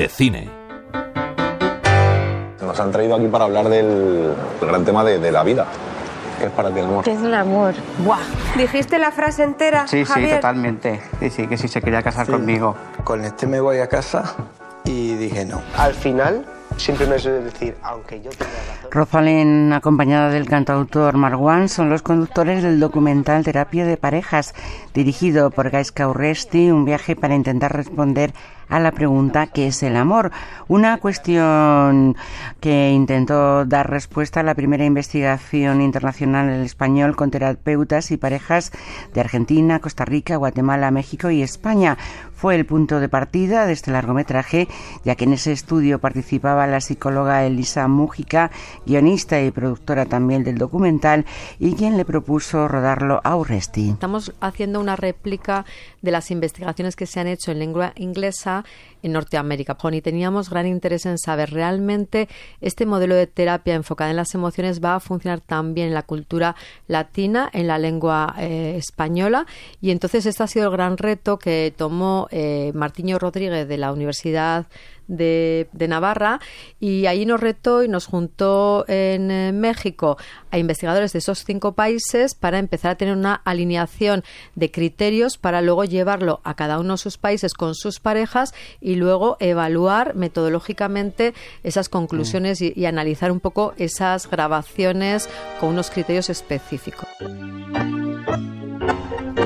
de cine. Nos han traído aquí para hablar del gran tema de, la vida. ¿Qué es para ti el amor? ¿Qué es el amor? Buah. ¿Dijiste la frase entera? Sí, Javier? sí, totalmente. Sí, sí, que sí se quería casar conmigo. Con este me voy a casa y dije no. Al final, siempre me suele decir, aunque yo tenga razón. Rosalén, acompañada del cantautor Marwan, son los conductores del documental Terapia de Parejas, dirigido por Gaisca Urresti, un viaje para intentar responder a la pregunta ¿qué es el amor? Una cuestión que intentó dar respuesta a la primera investigación internacional en español con terapeutas y parejas de Argentina, Costa Rica, Guatemala, México y España. Fue el punto de partida de este largometraje, ya que en ese estudio participaba la psicóloga Elisa Mújica, guionista y productora también del documental, y quien le propuso rodarlo a Urresti. Estamos haciendo una réplica de las investigaciones que se han hecho en lengua inglesa en Norteamérica. Y teníamos gran interés en saber realmente este modelo de terapia enfocada en las emociones va a funcionar también en la cultura latina, en la lengua eh, española. Y entonces este ha sido el gran reto que tomó eh, Martiño Rodríguez de la Universidad de, Navarra y allí nos retó y nos juntó en eh, México a investigadores de esos cinco países para empezar a tener una alineación de criterios para luego llevarlo a cada uno de sus países con sus parejas y luego evaluar metodológicamente esas conclusiones y analizar un poco esas grabaciones con unos criterios específicos.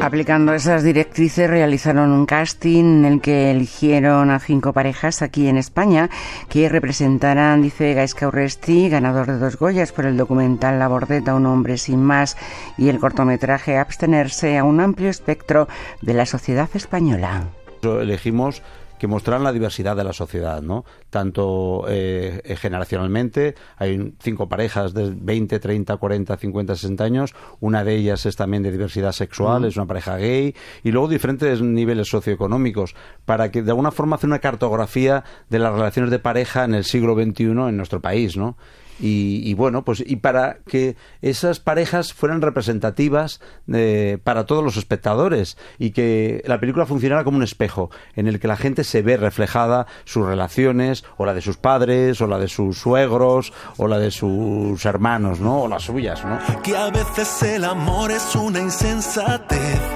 Aplicando esas directrices realizaron un casting en el que eligieron a cinco parejas aquí en España que representarán, dice Gaisca Urresti, ganador de dos Goyas por el documental La Bordeta, un hombre sin más y el cortometraje Abstenerse a un amplio espectro de la sociedad española. Elegimos que mostraran la diversidad de la sociedad, ¿no? Tanto eh, generacionalmente, hay cinco parejas de 20, 30, 40, 50, 60 años, una de ellas es también de diversidad sexual, es una pareja gay, y luego diferentes niveles socioeconómicos, para que de alguna forma hacer una cartografía de las relaciones de pareja en el siglo XXI en nuestro país, ¿no? Y, bueno, pues y para que esas parejas fueran representativas eh, para todos los espectadores y que la película funcionara como un espejo en el que la gente se ve reflejada sus relaciones o la de sus padres o la de sus suegros o la de sus hermanos, ¿no? O las suyas, ¿no? Que a veces el amor es una insensatez.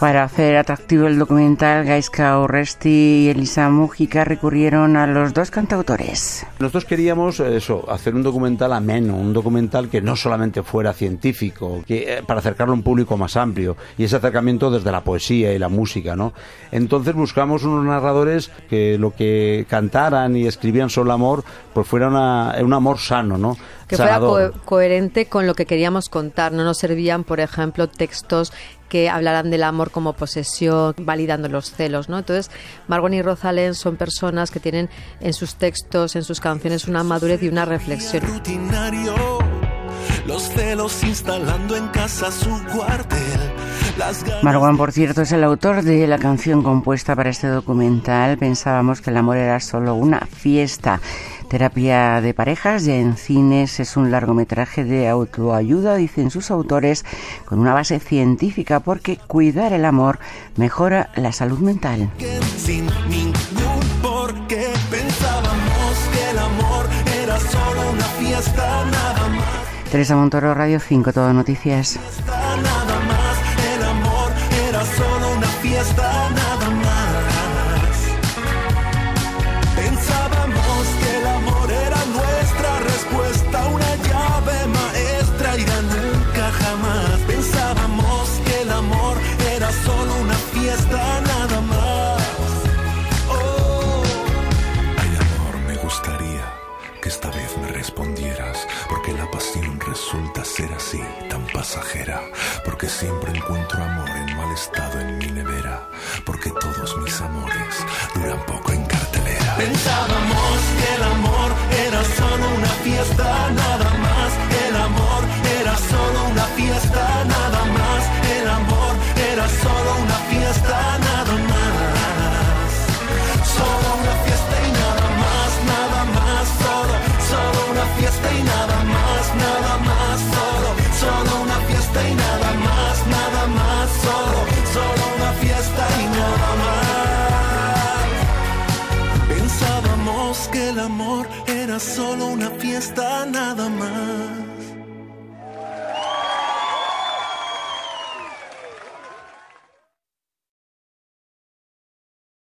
Para hacer atractivo el documental, Gaisca Orresti y Elisa Mújica recurrieron a los dos cantautores. Nosotros queríamos eso, hacer un documental ameno, un documental que no solamente fuera científico, que, eh, para acercarlo a un público más amplio, y ese acercamiento desde la poesía y la música, ¿no? Entonces buscamos unos narradores que lo que cantaran y escribían sobre el amor, pues fuera un amor sano, ¿no? Que fuera coherente con lo que queríamos contar, no nos servían, por ejemplo, textos que hablaran del amor como posesión, validando los celos, ¿no? Entonces, Margon y Rosalén son personas que tienen en sus textos, en sus canciones, una madurez y una reflexión. Los celos instalando en casa su cuartel. Marwan, por cierto, es el autor de la canción compuesta para este documental. Pensábamos que el amor era solo una fiesta. Terapia de parejas ya en cines es un largometraje de autoayuda, dicen sus autores, con una base científica porque cuidar el amor mejora la salud mental. Sin ningún porque pensábamos que el amor era solo una fiesta nada más. Teresa Montoro, Radio 5, Todo Noticias. Siempre encuentro amor en mal estado en mi nevera, porque todos mis amores duran poco en cartelera. Pensábamos que el amor era solo una fiesta, nada el amor era solo una fiesta nada más.